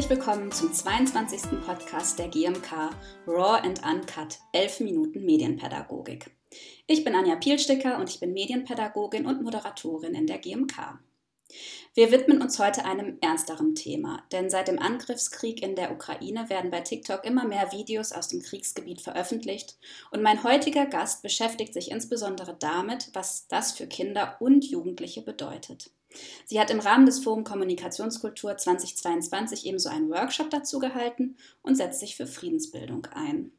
Herzlich willkommen zum 22. Podcast der GMK Raw and Uncut 11 Minuten Medienpädagogik. Ich bin Anja Pielsticker und ich bin Medienpädagogin und Moderatorin in der GMK. Wir widmen uns heute einem ernsteren Thema, denn seit dem Angriffskrieg in der Ukraine werden bei TikTok immer mehr Videos aus dem Kriegsgebiet veröffentlicht und mein heutiger Gast beschäftigt sich insbesondere damit, was das für Kinder und Jugendliche bedeutet. Sie hat im Rahmen des Forum Kommunikationskultur 2022 ebenso einen Workshop dazu gehalten und setzt sich für Friedensbildung ein.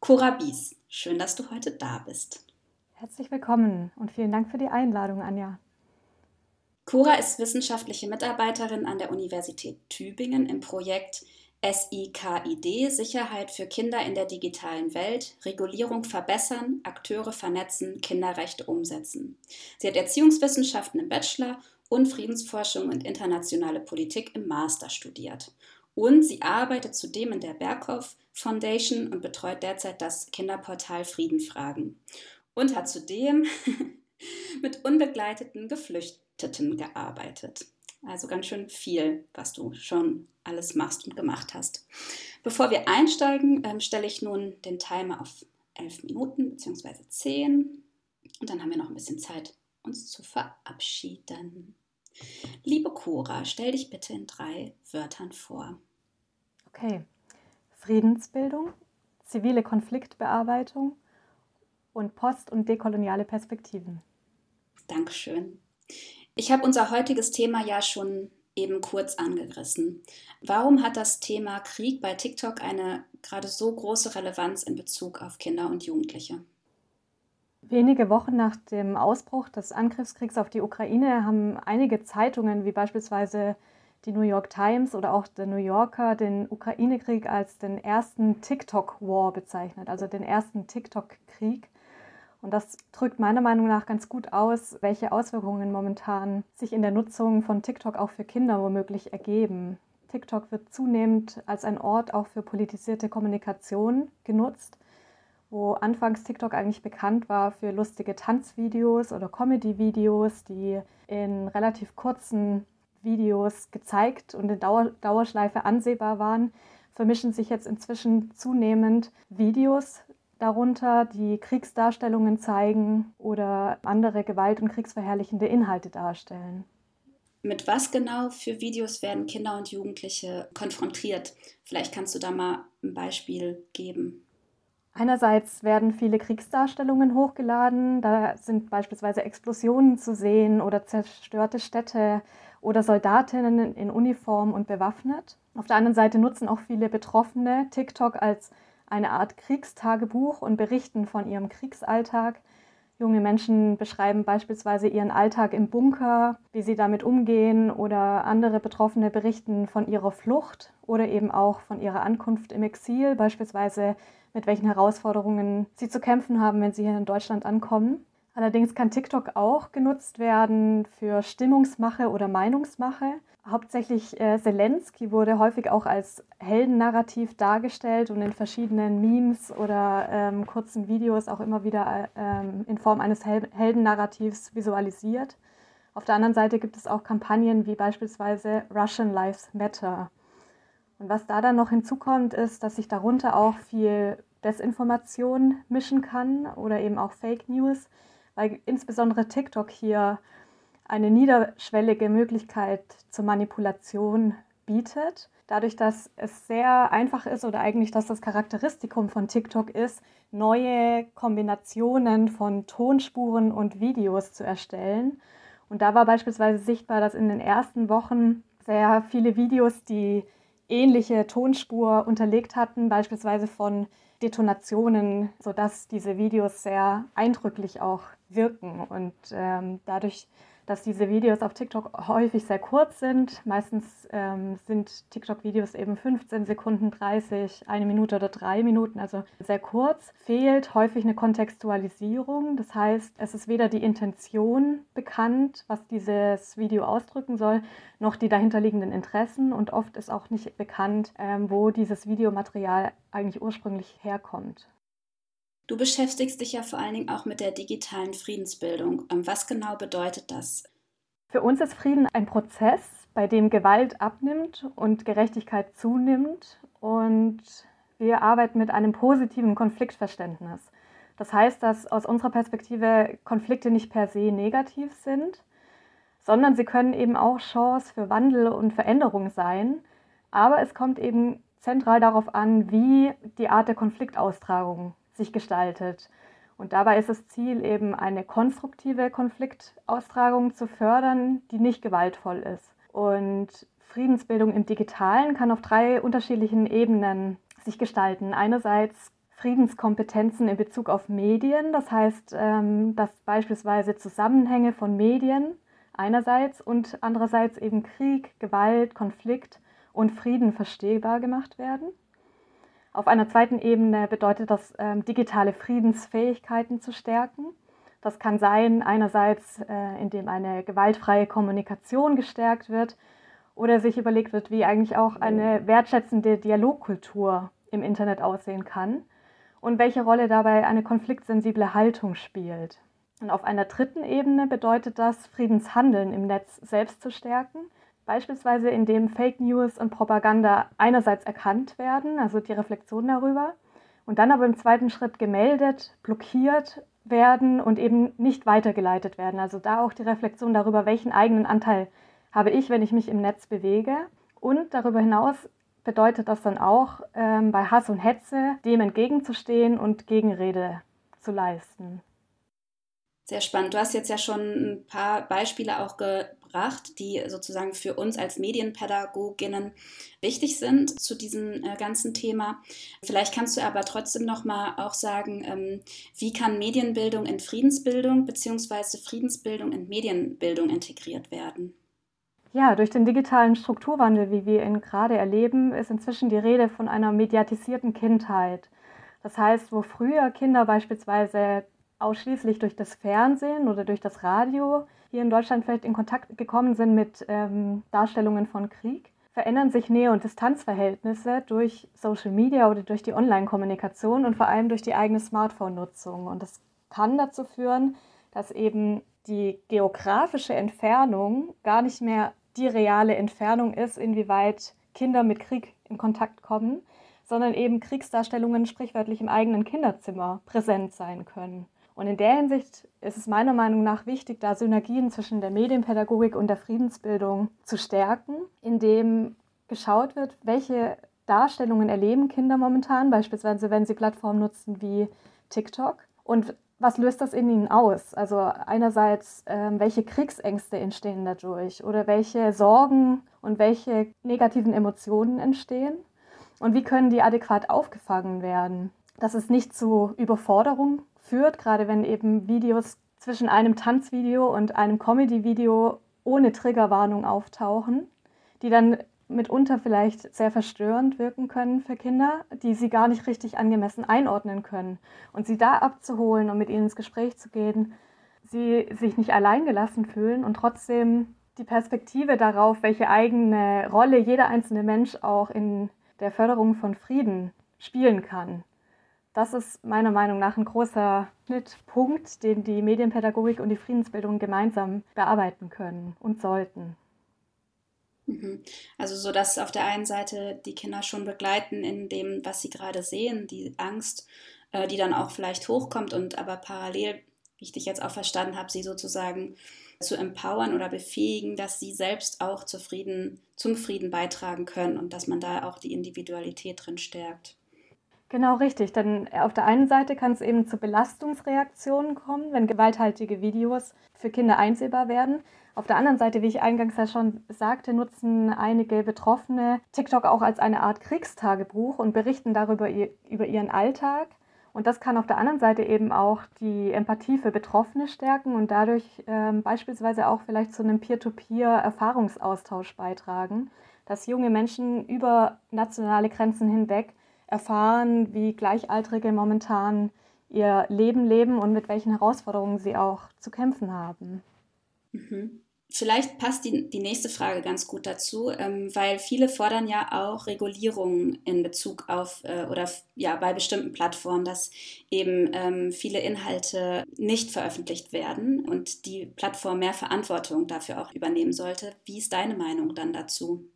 Cora Bies, schön, dass du heute da bist. Herzlich willkommen und vielen Dank für die Einladung, Anja. Cora ist wissenschaftliche Mitarbeiterin an der Universität Tübingen im Projekt SIKID Sicherheit für Kinder in der digitalen Welt, Regulierung verbessern, Akteure vernetzen, Kinderrechte umsetzen. Sie hat Erziehungswissenschaften im Bachelor und Friedensforschung und internationale Politik im Master studiert. Und sie arbeitet zudem in der Berghoff Foundation und betreut derzeit das Kinderportal Friedenfragen. Und hat zudem mit unbegleiteten Geflüchteten gearbeitet. Also ganz schön viel, was du schon alles machst und gemacht hast. Bevor wir einsteigen, ähm, stelle ich nun den Timer auf elf Minuten bzw. zehn. Und dann haben wir noch ein bisschen Zeit, uns zu verabschieden. Liebe Cora, stell dich bitte in drei Wörtern vor. Okay. Friedensbildung, zivile Konfliktbearbeitung und post- und dekoloniale Perspektiven. Dankeschön. Ich habe unser heutiges Thema ja schon eben kurz angerissen. Warum hat das Thema Krieg bei TikTok eine gerade so große Relevanz in Bezug auf Kinder und Jugendliche? Wenige Wochen nach dem Ausbruch des Angriffskriegs auf die Ukraine haben einige Zeitungen wie beispielsweise die New York Times oder auch der New Yorker den Ukraine-Krieg als den ersten TikTok-War bezeichnet, also den ersten TikTok-Krieg. Und das drückt meiner Meinung nach ganz gut aus, welche Auswirkungen momentan sich in der Nutzung von TikTok auch für Kinder womöglich ergeben. TikTok wird zunehmend als ein Ort auch für politisierte Kommunikation genutzt wo anfangs TikTok eigentlich bekannt war für lustige Tanzvideos oder Comedy-Videos, die in relativ kurzen Videos gezeigt und in Dauer Dauerschleife ansehbar waren, vermischen sich jetzt inzwischen zunehmend Videos darunter, die Kriegsdarstellungen zeigen oder andere gewalt- und kriegsverherrlichende Inhalte darstellen. Mit was genau für Videos werden Kinder und Jugendliche konfrontiert? Vielleicht kannst du da mal ein Beispiel geben. Einerseits werden viele Kriegsdarstellungen hochgeladen, da sind beispielsweise Explosionen zu sehen oder zerstörte Städte oder Soldatinnen in Uniform und bewaffnet. Auf der anderen Seite nutzen auch viele Betroffene TikTok als eine Art Kriegstagebuch und berichten von ihrem Kriegsalltag. Junge Menschen beschreiben beispielsweise ihren Alltag im Bunker, wie sie damit umgehen oder andere Betroffene berichten von ihrer Flucht oder eben auch von ihrer Ankunft im Exil, beispielsweise mit welchen Herausforderungen sie zu kämpfen haben, wenn sie hier in Deutschland ankommen. Allerdings kann TikTok auch genutzt werden für Stimmungsmache oder Meinungsmache. Hauptsächlich äh, Zelensky wurde häufig auch als Heldennarrativ dargestellt und in verschiedenen Memes oder ähm, kurzen Videos auch immer wieder ähm, in Form eines Hel Heldennarrativs visualisiert. Auf der anderen Seite gibt es auch Kampagnen wie beispielsweise Russian Lives Matter. Und was da dann noch hinzukommt, ist, dass sich darunter auch viel Desinformation mischen kann oder eben auch Fake News, weil insbesondere TikTok hier eine niederschwellige Möglichkeit zur Manipulation bietet. Dadurch, dass es sehr einfach ist oder eigentlich dass das Charakteristikum von TikTok ist, neue Kombinationen von Tonspuren und Videos zu erstellen. Und da war beispielsweise sichtbar, dass in den ersten Wochen sehr viele Videos, die ähnliche Tonspur unterlegt hatten, beispielsweise von Detonationen, sodass diese Videos sehr eindrücklich auch wirken. Und ähm, dadurch, dass diese Videos auf TikTok häufig sehr kurz sind. Meistens ähm, sind TikTok-Videos eben 15 Sekunden, 30, eine Minute oder drei Minuten, also sehr kurz. Fehlt häufig eine Kontextualisierung. Das heißt, es ist weder die Intention bekannt, was dieses Video ausdrücken soll, noch die dahinterliegenden Interessen. Und oft ist auch nicht bekannt, ähm, wo dieses Videomaterial eigentlich ursprünglich herkommt. Du beschäftigst dich ja vor allen Dingen auch mit der digitalen Friedensbildung. Ähm, was genau bedeutet das? Für uns ist Frieden ein Prozess, bei dem Gewalt abnimmt und Gerechtigkeit zunimmt. Und wir arbeiten mit einem positiven Konfliktverständnis. Das heißt, dass aus unserer Perspektive Konflikte nicht per se negativ sind, sondern sie können eben auch Chance für Wandel und Veränderung sein. Aber es kommt eben zentral darauf an, wie die Art der Konfliktaustragung sich gestaltet. Und dabei ist das Ziel eben eine konstruktive Konfliktaustragung zu fördern, die nicht gewaltvoll ist. Und Friedensbildung im Digitalen kann auf drei unterschiedlichen Ebenen sich gestalten. Einerseits Friedenskompetenzen in Bezug auf Medien, das heißt, ähm, dass beispielsweise Zusammenhänge von Medien einerseits und andererseits eben Krieg, Gewalt, Konflikt und Frieden verstehbar gemacht werden. Auf einer zweiten Ebene bedeutet das, ähm, digitale Friedensfähigkeiten zu stärken. Das kann sein, einerseits, äh, indem eine gewaltfreie Kommunikation gestärkt wird oder sich überlegt wird, wie eigentlich auch eine wertschätzende Dialogkultur im Internet aussehen kann und welche Rolle dabei eine konfliktsensible Haltung spielt. Und auf einer dritten Ebene bedeutet das, Friedenshandeln im Netz selbst zu stärken Beispielsweise indem Fake News und Propaganda einerseits erkannt werden, also die Reflexion darüber, und dann aber im zweiten Schritt gemeldet, blockiert werden und eben nicht weitergeleitet werden. Also da auch die Reflexion darüber, welchen eigenen Anteil habe ich, wenn ich mich im Netz bewege. Und darüber hinaus bedeutet das dann auch, ähm, bei Hass und Hetze dem entgegenzustehen und Gegenrede zu leisten. Sehr spannend. Du hast jetzt ja schon ein paar Beispiele auch gebracht, die sozusagen für uns als Medienpädagoginnen wichtig sind zu diesem äh, ganzen Thema. Vielleicht kannst du aber trotzdem noch mal auch sagen, ähm, wie kann Medienbildung in Friedensbildung bzw. Friedensbildung in Medienbildung integriert werden? Ja, durch den digitalen Strukturwandel, wie wir ihn gerade erleben, ist inzwischen die Rede von einer mediatisierten Kindheit. Das heißt, wo früher Kinder beispielsweise ausschließlich durch das Fernsehen oder durch das Radio hier in Deutschland vielleicht in Kontakt gekommen sind mit ähm, Darstellungen von Krieg, verändern sich Nähe- und Distanzverhältnisse durch Social Media oder durch die Online-Kommunikation und vor allem durch die eigene Smartphone-Nutzung. Und das kann dazu führen, dass eben die geografische Entfernung gar nicht mehr die reale Entfernung ist, inwieweit Kinder mit Krieg in Kontakt kommen, sondern eben Kriegsdarstellungen sprichwörtlich im eigenen Kinderzimmer präsent sein können. Und in der Hinsicht ist es meiner Meinung nach wichtig, da Synergien zwischen der Medienpädagogik und der Friedensbildung zu stärken, indem geschaut wird, welche Darstellungen erleben Kinder momentan, beispielsweise wenn sie Plattformen nutzen wie TikTok. Und was löst das in ihnen aus? Also einerseits, äh, welche Kriegsängste entstehen dadurch oder welche Sorgen und welche negativen Emotionen entstehen und wie können die adäquat aufgefangen werden, dass es nicht zu Überforderung führt, gerade wenn eben Videos zwischen einem Tanzvideo und einem Comedy-Video ohne Triggerwarnung auftauchen, die dann mitunter vielleicht sehr verstörend wirken können für Kinder, die sie gar nicht richtig angemessen einordnen können. Und sie da abzuholen und mit ihnen ins Gespräch zu gehen, sie sich nicht alleingelassen fühlen und trotzdem die Perspektive darauf, welche eigene Rolle jeder einzelne Mensch auch in der Förderung von Frieden spielen kann, das ist meiner Meinung nach ein großer Schnittpunkt, den die Medienpädagogik und die Friedensbildung gemeinsam bearbeiten können und sollten. Mhm. Also so, dass auf der einen Seite die Kinder schon begleiten in dem, was sie gerade sehen, die Angst, äh, die dann auch vielleicht hochkommt und aber parallel, wie ich dich jetzt auch verstanden habe, sie sozusagen zu empowern oder befähigen, dass sie selbst auch zu Frieden, zum Frieden beitragen können und dass man da auch die Individualität drin stärkt. Genau richtig, denn auf der einen Seite kann es eben zu Belastungsreaktionen kommen, wenn gewalthaltige Videos für Kinder einsehbar werden. Auf der anderen Seite, wie ich eingangs ja schon sagte, nutzen einige Betroffene TikTok auch als eine Art Kriegstagebuch und berichten darüber über ihren Alltag Und das kann auf der anderen Seite eben auch die Empathie für Betroffene stärken und dadurch ähm, beispielsweise auch vielleicht zu einem Peer-to-Peer-Erfahrungsaustausch beitragen, dass junge Menschen über nationale Grenzen hinweg erfahren, wie Gleichaltrige momentan ihr Leben leben und mit welchen Herausforderungen sie auch zu kämpfen haben. Mhm. Vielleicht passt die, die nächste Frage ganz gut dazu, ähm, weil viele fordern ja auch Regulierungen in Bezug auf äh, oder ja bei bestimmten Plattformen, dass eben ähm, viele Inhalte nicht veröffentlicht werden und die Plattform mehr Verantwortung dafür auch übernehmen sollte. Wie ist deine Meinung dann dazu?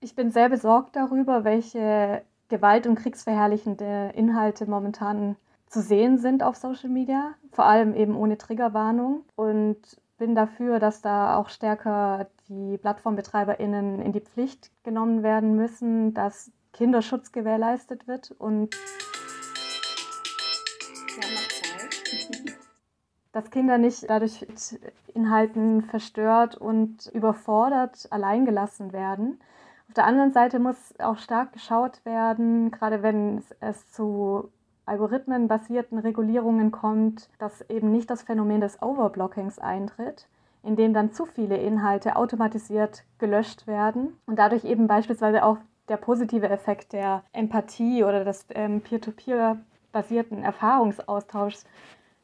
Ich bin sehr besorgt darüber, welche gewalt- und kriegsverherrlichende Inhalte momentan zu sehen sind auf Social Media, vor allem eben ohne Triggerwarnung. Und bin dafür, dass da auch stärker die PlattformbetreiberInnen in die Pflicht genommen werden müssen, dass Kinderschutz gewährleistet wird und dass Kinder nicht dadurch mit Inhalten verstört und überfordert alleingelassen werden. Auf der anderen Seite muss auch stark geschaut werden, gerade wenn es zu algorithmenbasierten Regulierungen kommt, dass eben nicht das Phänomen des Overblockings eintritt, in dem dann zu viele Inhalte automatisiert gelöscht werden und dadurch eben beispielsweise auch der positive Effekt der Empathie oder des ähm, Peer-to-Peer-basierten Erfahrungsaustauschs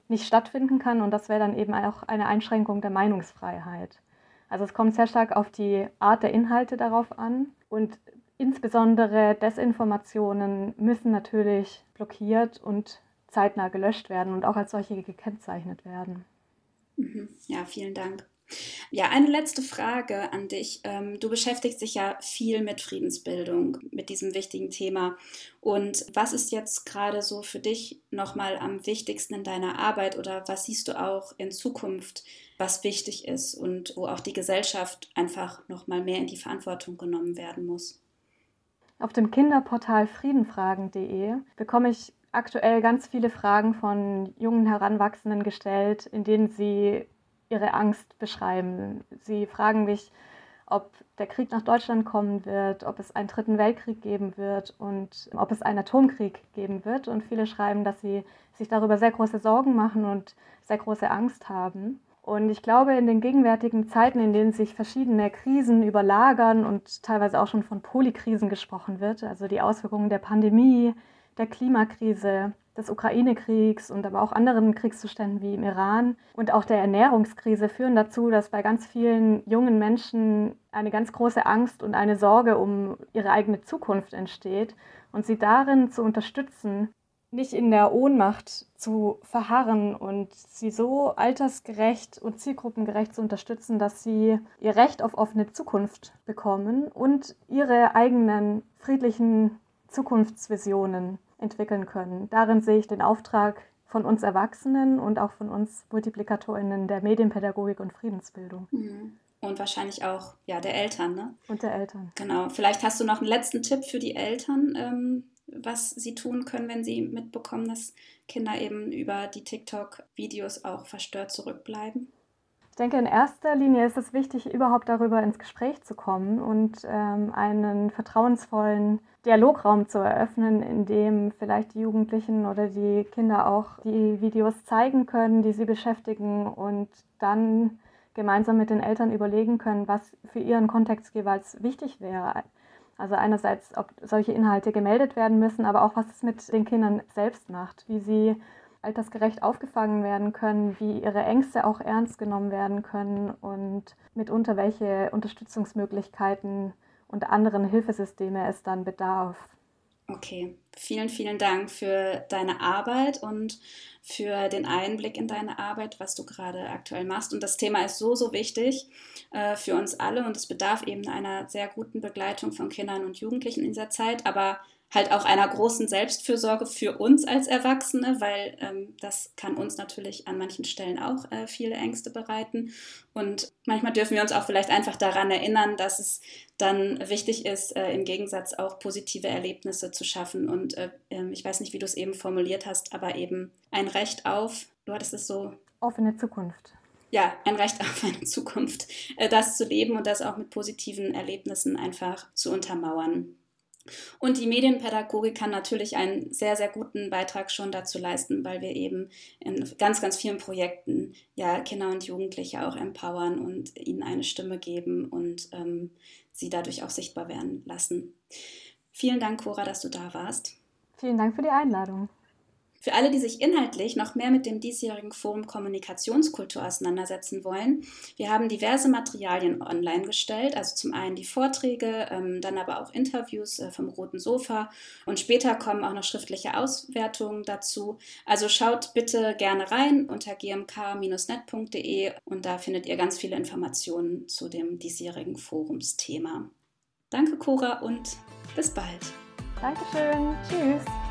nicht stattfinden kann und das wäre dann eben auch eine Einschränkung der Meinungsfreiheit. Also es kommt sehr stark auf die Art der Inhalte darauf an und Insbesondere Desinformationen müssen natürlich blockiert und zeitnah gelöscht werden und auch als solche gekennzeichnet werden. Mhm. Ja, vielen Dank. Ja, eine letzte Frage an dich. Ähm, du beschäftigst dich ja viel mit Friedensbildung, mit diesem wichtigen Thema. Und was ist jetzt gerade so für dich nochmal am wichtigsten in deiner Arbeit oder was siehst du auch in Zukunft, was wichtig ist und wo auch die Gesellschaft einfach nochmal mehr in die Verantwortung genommen werden muss? Auf dem Kinderportal friedenfragen.de bekomme ich aktuell ganz viele Fragen von jungen Heranwachsenden gestellt, in denen sie ihre Angst beschreiben. Sie fragen mich, ob der Krieg nach Deutschland kommen wird, ob es einen dritten Weltkrieg geben wird und ob es einen Atomkrieg geben wird. Und viele schreiben, dass sie sich darüber sehr große Sorgen machen und sehr große Angst haben. Und ich glaube, in den gegenwärtigen Zeiten, in denen sich verschiedene Krisen überlagern und teilweise auch schon von Polykrisen gesprochen wird, also die Auswirkungen der Pandemie, der Klimakrise, des Ukraine-Kriegs und aber auch anderen Kriegszuständen wie im Iran und auch der Ernährungskrise führen dazu, dass bei ganz vielen jungen Menschen eine ganz große Angst und eine Sorge um ihre eigene Zukunft entsteht und sie darin zu unterstützen, nicht in der Ohnmacht zu verharren und sie so altersgerecht und zielgruppengerecht zu unterstützen, dass sie ihr Recht auf offene Zukunft bekommen und ihre eigenen friedlichen Zukunftsvisionen entwickeln können. Darin sehe ich den Auftrag von uns Erwachsenen und auch von uns Multiplikatorinnen der Medienpädagogik und Friedensbildung. Mhm. Und wahrscheinlich auch ja, der Eltern, ne? Und der Eltern. Genau. Vielleicht hast du noch einen letzten Tipp für die Eltern, ähm, was sie tun können, wenn sie mitbekommen, dass Kinder eben über die TikTok-Videos auch verstört zurückbleiben? Ich denke, in erster Linie ist es wichtig, überhaupt darüber ins Gespräch zu kommen und ähm, einen vertrauensvollen Dialograum zu eröffnen, in dem vielleicht die Jugendlichen oder die Kinder auch die Videos zeigen können, die sie beschäftigen und dann gemeinsam mit den Eltern überlegen können, was für ihren Kontext jeweils wichtig wäre. Also einerseits, ob solche Inhalte gemeldet werden müssen, aber auch was es mit den Kindern selbst macht, wie sie altersgerecht aufgefangen werden können, wie ihre Ängste auch ernst genommen werden können und mitunter welche Unterstützungsmöglichkeiten und anderen Hilfesysteme es dann bedarf. Okay, vielen, vielen Dank für deine Arbeit und für den Einblick in deine Arbeit, was du gerade aktuell machst. Und das Thema ist so, so wichtig äh, für uns alle und es bedarf eben einer sehr guten Begleitung von Kindern und Jugendlichen in dieser Zeit. Aber halt auch einer großen Selbstfürsorge für uns als Erwachsene, weil ähm, das kann uns natürlich an manchen Stellen auch äh, viele Ängste bereiten. Und manchmal dürfen wir uns auch vielleicht einfach daran erinnern, dass es dann wichtig ist, äh, im Gegensatz auch positive Erlebnisse zu schaffen. Und äh, ähm, ich weiß nicht, wie du es eben formuliert hast, aber eben ein Recht auf, du hattest es so. Offene Zukunft ja, ein Recht auf eine Zukunft, äh, das zu leben und das auch mit positiven Erlebnissen einfach zu untermauern. Und die Medienpädagogik kann natürlich einen sehr, sehr guten Beitrag schon dazu leisten, weil wir eben in ganz, ganz vielen Projekten ja Kinder und Jugendliche auch empowern und ihnen eine Stimme geben und ähm, sie dadurch auch sichtbar werden lassen. Vielen Dank, Cora, dass du da warst. Vielen Dank für die Einladung. Für alle, die sich inhaltlich noch mehr mit dem diesjährigen Forum Kommunikationskultur auseinandersetzen wollen, wir haben diverse Materialien online gestellt, also zum einen die Vorträge, ähm, dann aber auch Interviews äh, vom Roten Sofa und später kommen auch noch schriftliche Auswertungen dazu. Also schaut bitte gerne rein unter gmk-net.de und da findet ihr ganz viele Informationen zu dem diesjährigen Forumsthema. Danke, Cora, und bis bald. Dankeschön. Tschüss.